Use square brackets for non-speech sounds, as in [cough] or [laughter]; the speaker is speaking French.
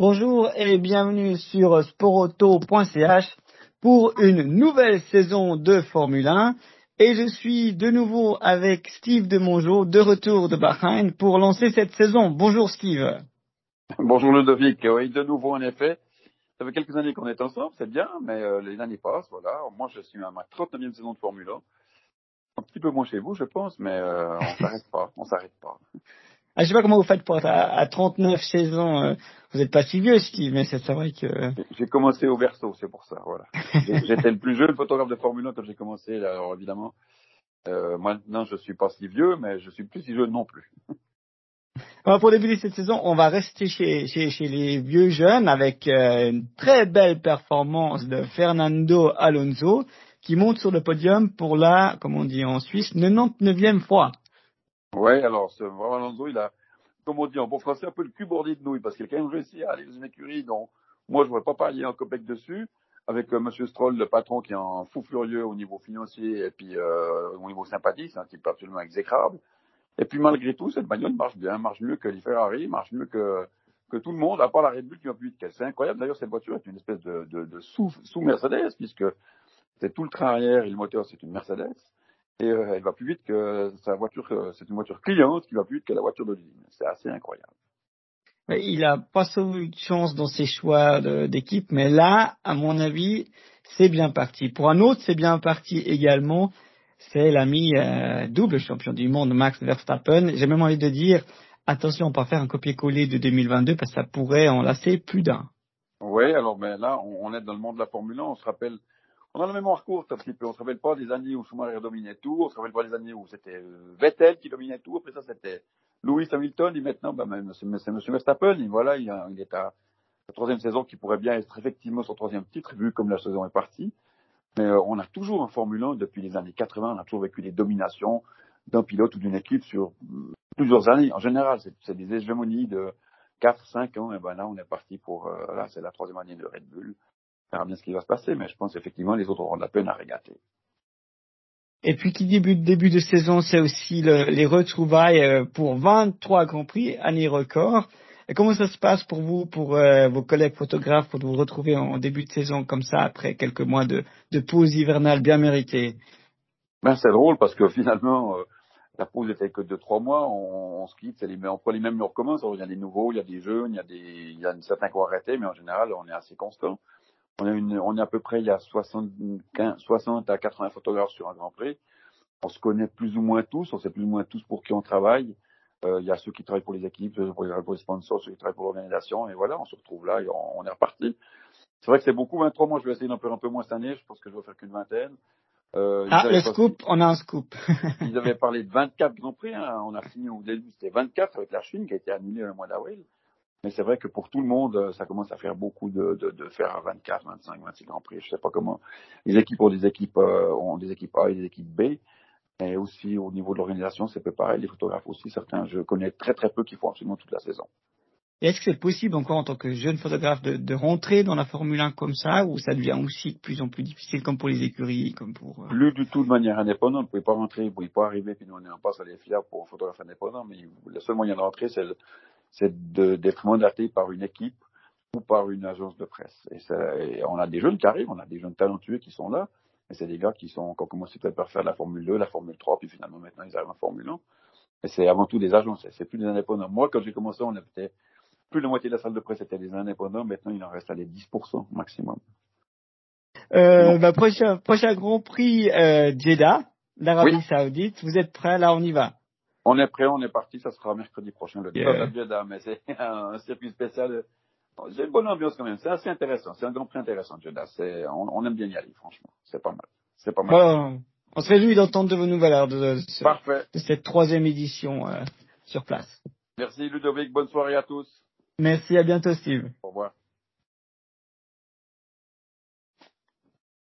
Bonjour et bienvenue sur sporauto.ch pour une nouvelle saison de Formule 1. Et je suis de nouveau avec Steve de Mongeau, de retour de Bahreïn, pour lancer cette saison. Bonjour Steve. Bonjour Ludovic. Oui, de nouveau en effet. Ça fait quelques années qu'on est ensemble, c'est bien, mais euh, les années passent, voilà. Moi, je suis à ma 39e saison de Formule 1. Un petit peu moins chez vous, je pense, mais euh, on s'arrête pas, on s'arrête pas. Ah, je sais pas comment vous faites pour être à, 39 saisons. Euh, vous n'êtes pas si vieux, Steve, mais c'est vrai que... J'ai commencé au berceau, c'est pour ça, voilà. J'étais le plus jeune photographe de Formule 1 quand j'ai commencé, alors évidemment. Euh, maintenant, je suis pas si vieux, mais je suis plus si jeune non plus. Alors, pour débuter cette saison, on va rester chez, chez, chez les vieux jeunes avec euh, une très belle performance de Fernando Alonso qui monte sur le podium pour la, comme on dit en Suisse, 99e fois. Oui, alors ce, vraiment Alonso, il a, comme on dit en bon français, un peu le cul bordé de nouilles, parce qu'il a quand même réussi à aller dans une écurie dont moi je ne voudrais pas parler en copec dessus, avec euh, Monsieur Stroll, le patron, qui est en fou furieux au niveau financier et puis euh, au niveau sympathie, c'est un type absolument exécrable. Et puis malgré tout, cette bagnole marche bien, marche mieux que les Ferrari, marche mieux que, que tout le monde, à part la Red Bull qui va plus vite qu'elle. C'est incroyable. D'ailleurs, cette voiture est une espèce de, de, de sous, sous Mercedes, puisque c'est tout le train arrière et le moteur, c'est une Mercedes et euh, elle va plus vite que sa voiture, euh, c'est une voiture cliente qui va plus vite que la voiture de l'usine. C'est assez incroyable. Il a pas eu de chance dans ses choix d'équipe, mais là, à mon avis, c'est bien parti. Pour un autre, c'est bien parti également. C'est l'ami euh, double champion du monde, Max Verstappen. J'ai même envie de dire, attention, on peut pas faire un copier-coller de 2022 parce que ça pourrait en lasser plus d'un. Oui, alors mais là, on, est dans le monde de la Formule 1. On se rappelle on a la mémoire courte un petit peu. On se rappelle pas des années où Schumacher dominait tout. On se rappelle pas des années où c'était euh, Vettel qui dominait tout. Après ça, c'était Lewis Hamilton. Et maintenant, bah, c'est M. Verstappen. Et voilà, il, est à la troisième saison qui pourrait bien être effectivement son troisième titre, vu comme la saison est partie. Mais euh, on a toujours en Formule 1, depuis les années 80, on a toujours vécu des dominations d'un pilote ou d'une équipe sur euh, plusieurs années. En général, c'est des hégémonies de 4, 5 ans. Et ben là, on est parti pour, là, c'est la troisième année de Red Bull verra bien ce qui va se passer, mais je pense effectivement les autres auront de la peine à régater. Et puis qui débute début de saison, c'est aussi les retrouvailles euh, pour 23 Grands Prix, année record. Et comment ça se passe pour vous, pour euh, vos collègues photographes, pour vous retrouver en début de saison comme ça, après quelques mois de, de pause hivernale bien méritée? Ben, C'est drôle parce que finalement, euh, la pause était que de trois mois, on, on se quitte, les, on prend les mêmes, on recommence. il y a des nouveaux, il y a des jeunes, il y a, des, il y a certains qui ont arrêté, mais en général, on est assez constant. On, a une, on est à peu près, il y a 75, 60 à 80 photographes sur un Grand Prix. On se connaît plus ou moins tous, on sait plus ou moins tous pour qui on travaille. Euh, il y a ceux qui travaillent pour les équipes, ceux qui travaillent pour les sponsors, ceux qui travaillent pour l'organisation, et voilà, on se retrouve là et on, est reparti. C'est vrai que c'est beaucoup, 23 mois, je vais essayer d'en faire un peu moins cette année, je pense que je vais faire qu'une vingtaine. Euh, ah, le scoop, on a un scoop. [laughs] ils avaient parlé de 24 Grands Prix, hein. on a fini au début, c'était 24 avec la Chine qui a été annulée le mois d'avril. Mais c'est vrai que pour tout le monde, euh, ça commence à faire beaucoup de, de, de faire 24, 25, 26 Grands Prix. Je sais pas comment. Les équipes ont des équipes, euh, ont des équipes A et des équipes B. Et aussi au niveau de l'organisation, c'est peu pareil. Les photographes aussi, certains, je connais très très peu qui font absolument toute la saison. Est-ce que c'est possible encore en tant que jeune photographe de, de, rentrer dans la Formule 1 comme ça, ou ça devient aussi de plus en plus difficile, comme pour les écuries, comme pour... Euh... Plus du tout de manière indépendante. Vous pouvez pas rentrer, vous pouvez pas arriver, puis nous on est en passe à les fiers pour un photographe indépendant, mais le seul moyen de rentrer, c'est c'est d'être mandaté par une équipe ou par une agence de presse. Et, on a des jeunes qui arrivent, on a des jeunes talentueux qui sont là, mais c'est des gars qui sont, qui ont commencé peut-être par faire la Formule 2, la Formule 3, puis finalement maintenant ils arrivent en Formule 1. Et c'est avant tout des agences, c'est plus des indépendants. Moi, quand j'ai commencé, on était plus de la moitié de la salle de presse était des indépendants, maintenant il en reste à les 10% maximum. Euh, bah, prochain, prochain Grand Prix euh, Jeddah, l'Arabie Saoudite, vous êtes prêts? Là, on y va. On est prêt, on est parti, ça sera mercredi prochain, le yeah. de Jeddah, mais c'est [laughs] un circuit spécial. C'est une bonne ambiance quand même, c'est assez intéressant, c'est un grand prix intéressant, Jeddah. On, on, aime bien y aller, franchement, c'est pas mal. C'est pas mal. on se réjouit d'entendre de vos nouvelles de, de, cette troisième édition euh, sur place. Merci Ludovic, bonne soirée à tous. Merci, à bientôt Steve. Au revoir.